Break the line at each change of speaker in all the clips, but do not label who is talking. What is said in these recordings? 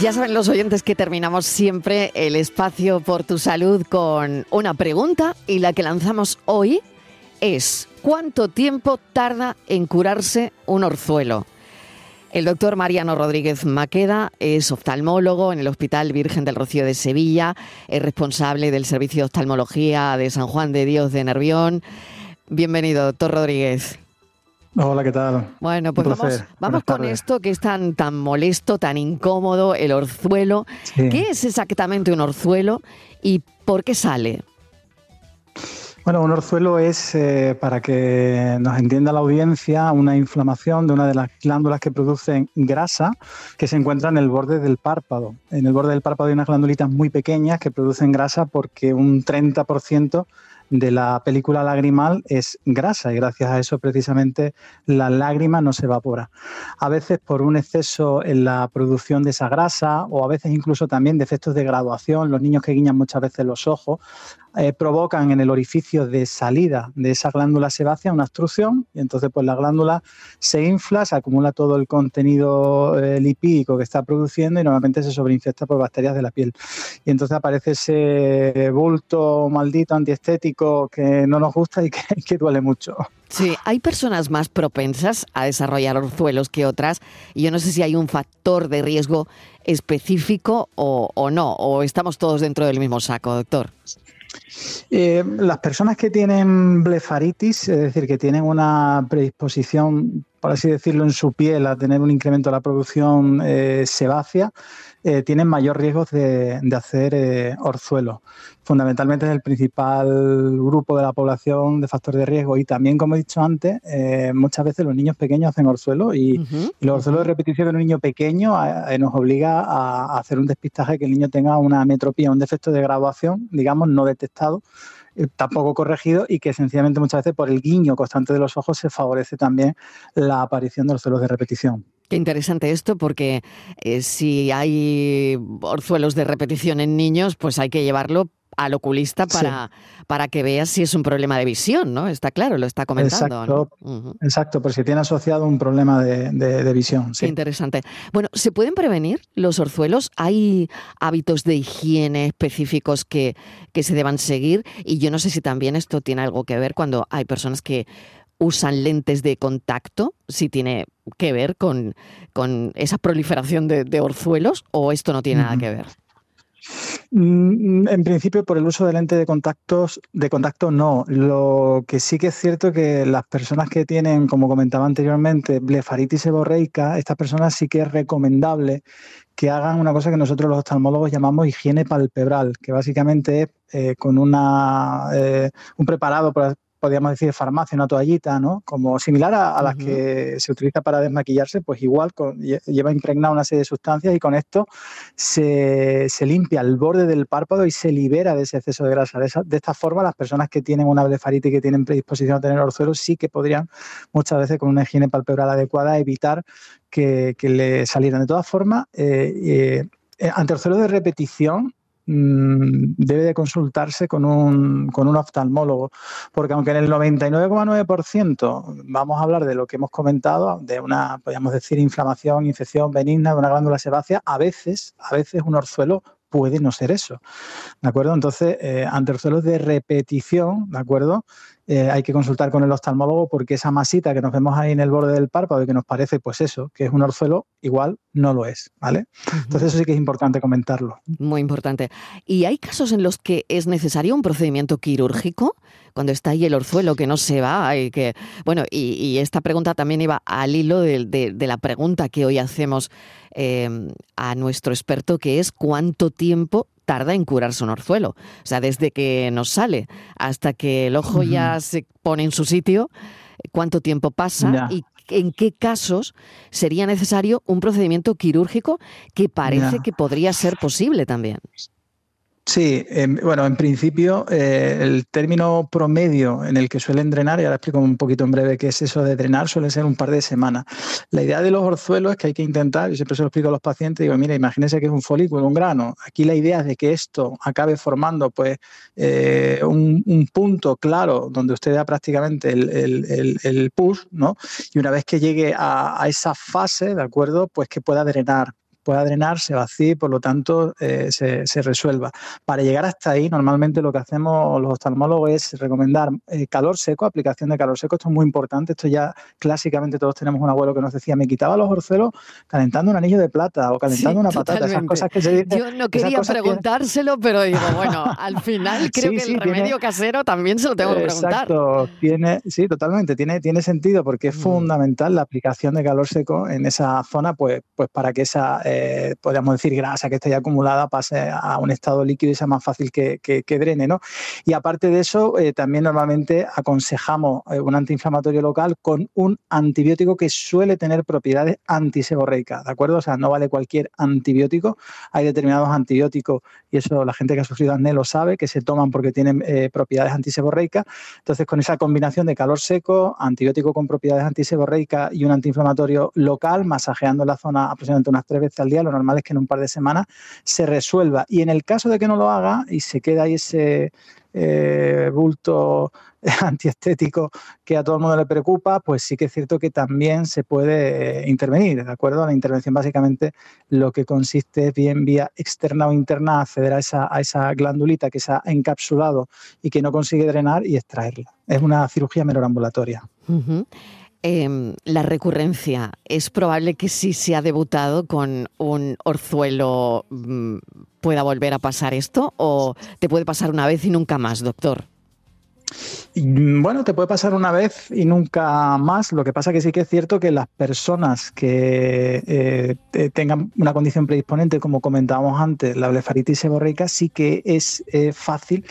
Ya saben los oyentes que terminamos siempre el espacio por tu salud con una pregunta y la que lanzamos hoy es ¿cuánto tiempo tarda en curarse un orzuelo? El doctor Mariano Rodríguez Maqueda es oftalmólogo en el Hospital Virgen del Rocío de Sevilla, es responsable del Servicio de Oftalmología de San Juan de Dios de Nervión. Bienvenido, doctor Rodríguez.
Hola, ¿qué tal?
Bueno, pues vamos, vamos con esto que es tan, tan molesto, tan incómodo, el orzuelo. ¿Qué es exactamente un orzuelo y por qué sale?
Bueno, un orzuelo es, eh, para que nos entienda la audiencia, una inflamación de una de las glándulas que producen grasa que se encuentra en el borde del párpado. En el borde del párpado hay unas glandulitas muy pequeñas que producen grasa porque un 30% de la película lagrimal es grasa y gracias a eso precisamente la lágrima no se evapora. A veces por un exceso en la producción de esa grasa o a veces incluso también de efectos de graduación, los niños que guiñan muchas veces los ojos, eh, provocan en el orificio de salida de esa glándula sebácea una obstrucción y entonces pues la glándula se infla, se acumula todo el contenido eh, lipídico que está produciendo y normalmente se sobreinfecta por bacterias de la piel. Y entonces aparece ese bulto maldito antiestético que no nos gusta y que, duele mucho.
Sí, hay personas más propensas a desarrollar orzuelos que otras. Y yo no sé si hay un factor de riesgo específico o, o no, o estamos todos dentro del mismo saco, doctor.
Eh, las personas que tienen blefaritis, es decir, que tienen una predisposición, por así decirlo, en su piel a tener un incremento de la producción eh, sebácea, eh, tienen mayor riesgo de, hacer eh, orzuelo. Fundamentalmente es el principal grupo de la población de factor de riesgo y también, como he dicho antes, muchas veces los niños pequeños hacen orzuelo y, los orzuelos de repetición de un niño pequeño nos obliga a, hacer un despistaje que el niño tenga una metropía, un defecto de graduación, digamos, no detectado tampoco corregido y que sencillamente muchas veces por el guiño constante de los ojos se favorece también la aparición de orzuelos de repetición.
Qué interesante esto, porque eh, si hay orzuelos de repetición en niños, pues hay que llevarlo al oculista para, para que veas si es un problema de visión, ¿no? Está claro, lo está comentando.
Exacto, exacto por si tiene asociado un problema de, visión.
Qué interesante. Bueno, ¿se pueden prevenir los orzuelos? ¿Hay hábitos de higiene específicos que, que se deban seguir? Y yo no sé si también esto tiene algo que ver cuando hay personas que usan lentes de contacto, si tiene que ver con, esa proliferación de, orzuelos o esto no tiene nada que ver.
Mm, en principio, por el uso de lentes de contactos, de contacto no. Lo que sí que es cierto que las personas que tienen, como comentaba anteriormente, blefaritis seborreica, estas personas sí que es recomendable que hagan una cosa que nosotros los oftalmólogos llamamos higiene palpebral, que básicamente es eh, con una, eh, un preparado, podríamos decir, farmacia, una toallita, ¿no? Como similar a, las que se utiliza para desmaquillarse, pues igual lleva impregnada una serie de sustancias y con esto se, limpia el borde del párpado y se libera de ese exceso de grasa. De, esta forma, las personas que tienen una blefaritis y que tienen predisposición a tener orzuelos sí que podrían muchas veces con una higiene palpebral adecuada evitar que, le salieran. De todas formas, eh, eh, ante orzuelos de repetición, debe de consultarse con un, con un oftalmólogo, porque aunque en el 99,9% vamos a hablar de lo que hemos comentado, de una, podríamos decir, inflamación, infección benigna de una glándula sebácea, a veces, a veces un orzuelo puede no ser eso. ¿De acuerdo? Entonces, eh, ante orzuelos de repetición, ¿de acuerdo? Eh, hay que consultar con el oftalmólogo porque esa masita que nos vemos ahí en el borde del párpado y que nos parece, pues eso, que es un orzuelo, igual no lo es, ¿vale? Entonces eso sí que es importante comentarlo.
Muy importante. ¿Y hay casos en los que es necesario un procedimiento quirúrgico? Cuando está ahí el orzuelo que no se va y que... Bueno, y, esta pregunta también iba al hilo de, la pregunta que hoy hacemos eh, a nuestro experto, que es ¿cuánto tiempo tarda en curarse un orzuelo. O sea, desde que nos sale hasta que el ojo ya se pone en su sitio, cuánto tiempo pasa y en qué casos sería necesario un procedimiento quirúrgico que parece que podría ser posible también.
Sí, em, bueno, en principio eh, el término promedio en el que suelen drenar, y ahora explico un poquito en breve qué es eso de drenar, suele ser un par de semanas. La idea de los orzuelos es que hay que intentar, yo siempre se lo explico a los pacientes, digo, mira, imagínense que es un folículo, un grano. Aquí la idea es de que esto acabe formando pues eh, un, punto claro donde usted da prácticamente el, push, ¿no? Y una vez que llegue a, a esa fase, ¿de acuerdo? Pues que pueda drenar pueda drenar, se vacíe, por lo tanto eh, se, resuelva. Para llegar hasta ahí, normalmente lo que hacemos los oftalmólogos es recomendar eh, calor seco, aplicación de calor seco. Esto es muy importante. Esto ya clásicamente todos tenemos un abuelo que nos decía, me quitaba los orzuelos calentando un anillo de plata o calentando una patata. Esas cosas que se.
Yo no quería preguntárselo, pero digo, bueno, al final creo que el remedio casero también se lo tengo que preguntar.
Exacto, tiene, sí, totalmente, tiene, tiene sentido porque es mm. fundamental la aplicación de calor seco en esa zona, pues, pues para que esa, eh, podríamos decir, grasa que esté ya acumulada pase a un estado líquido y sea más fácil que, que, drene, ¿no? Y aparte de eso, eh, también normalmente aconsejamos eh, un antiinflamatorio local con un antibiótico que suele tener propiedades antiseborreicas, ¿de acuerdo? O sea, no vale cualquier antibiótico, hay determinados antibióticos, y eso la gente que ha sufrido acné lo sabe, que se toman porque tienen propiedades antiseborreicas, entonces con esa combinación de calor seco, antibiótico con propiedades antiseborreicas y un antiinflamatorio local, masajeando la zona aproximadamente unas tres veces al día, lo normal es que en un par de semanas se resuelva. Y en el caso de que no lo haga y se queda ahí ese eh, bulto antiestético que a todo el mundo le preocupa, pues sí que es cierto que también se puede eh, intervenir, ¿de acuerdo? La intervención básicamente lo que consiste es bien vía externa o interna acceder a esa, a esa glandulita que se ha encapsulado y que no consigue drenar y extraerla. Es una cirugía menor ambulatoria.
Em, la recurrencia, ¿es probable que si se ha debutado con un orzuelo mm, pueda volver a pasar esto o te puede pasar una vez y nunca más, doctor?
Bueno, te puede pasar una vez y nunca más. Lo que pasa que sí que es cierto que las personas que eh, tengan una condición predisponente, como comentábamos antes, la blefaritis seborreica, sí que es eh, fácil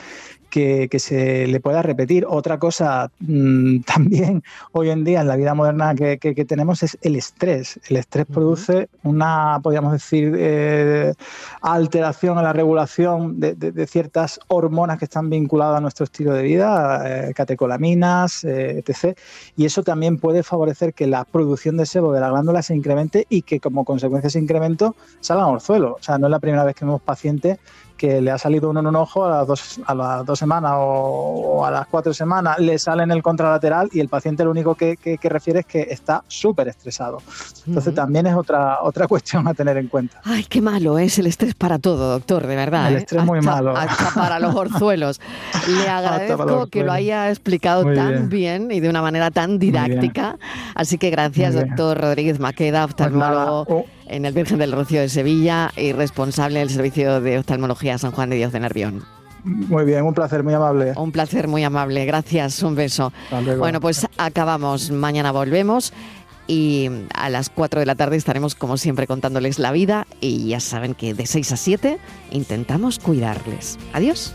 que, se le pueda repetir. Otra cosa mm, también hoy en día en la vida moderna que, tenemos es el estrés. El estrés produce una, podríamos decir, eh, alteración en la regulación de, ciertas hormonas que están vinculadas a nuestro estilo de vida, eh, catecolaminas, eh, etc. Y eso también puede favorecer que la producción de sebo de la glándula se incremente y que como consecuencia de ese incremento salgan orzuelos. O sea, no es la primera vez que vemos pacientes que le ha salido uno en un ojo a las dos, a las dos semanas o, a las cuatro semanas, le sale en el contralateral y el paciente lo único que, refiere es que está súper estresado. Entonces también es otra, otra cuestión a tener en cuenta.
Ay, qué malo es el estrés para todo, doctor, de verdad.
El ¿eh? estrés es muy malo.
Hasta para los orzuelos. Le agradezco que lo haya explicado tan bien. y de una manera tan didáctica. Así que gracias, doctor Rodríguez Maqueda, pues oftalmólogo en el Virgen del Rocío de Sevilla y responsable del Servicio de Oftalmología San Juan de Dios de Nervión.
Muy bien, un placer, muy amable.
Un placer, muy amable. Gracias, un beso. Bueno, pues acabamos. Mañana volvemos y a las 4 de la tarde estaremos, como siempre, contándoles la vida y ya saben que de 6 a 7 intentamos cuidarles. Adiós.